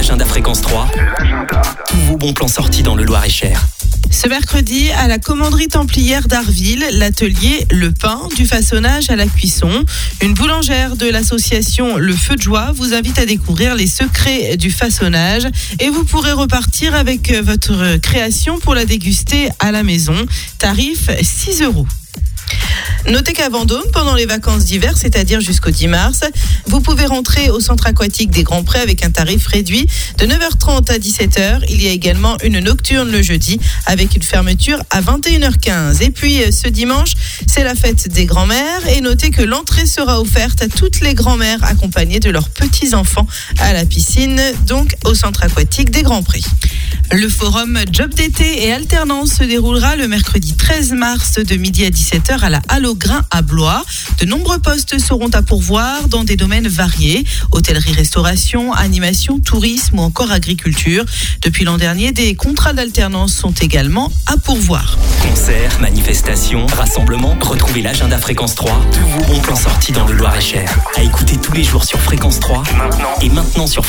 l'agenda Fréquence 3. Tous vos bons plans sortis dans le Loir-et-Cher. Ce mercredi, à la commanderie templière d'Arville, l'atelier Le Pain, du façonnage à la cuisson. Une boulangère de l'association Le Feu de Joie vous invite à découvrir les secrets du façonnage et vous pourrez repartir avec votre création pour la déguster à la maison. Tarif 6 euros. Notez qu'à Vendôme, pendant les vacances d'hiver, c'est-à-dire jusqu'au 10 mars, vous pouvez rentrer au centre aquatique des Grands Prés avec un tarif réduit de 9h30 à 17h. Il y a également une nocturne le jeudi avec une fermeture à 21h15. Et puis ce dimanche, c'est la fête des grands-mères et notez que l'entrée sera offerte à toutes les grands-mères accompagnées de leurs petits-enfants à la piscine, donc au centre aquatique des Grands Prés. Le forum Job d'été et alternance se déroulera le mercredi 13 mars de midi à 17h à la Halle Grain à Blois. De nombreux postes seront à pourvoir dans des domaines variés hôtellerie, restauration, animation, tourisme ou encore agriculture. Depuis l'an dernier, des contrats d'alternance sont également à pourvoir. Concerts, manifestations, rassemblements, retrouvez l'agenda Fréquence 3. Tous vos bons plans sortis dans le Loir-et-Cher. À écouter tous les jours sur Fréquence 3. Maintenant. Et maintenant sur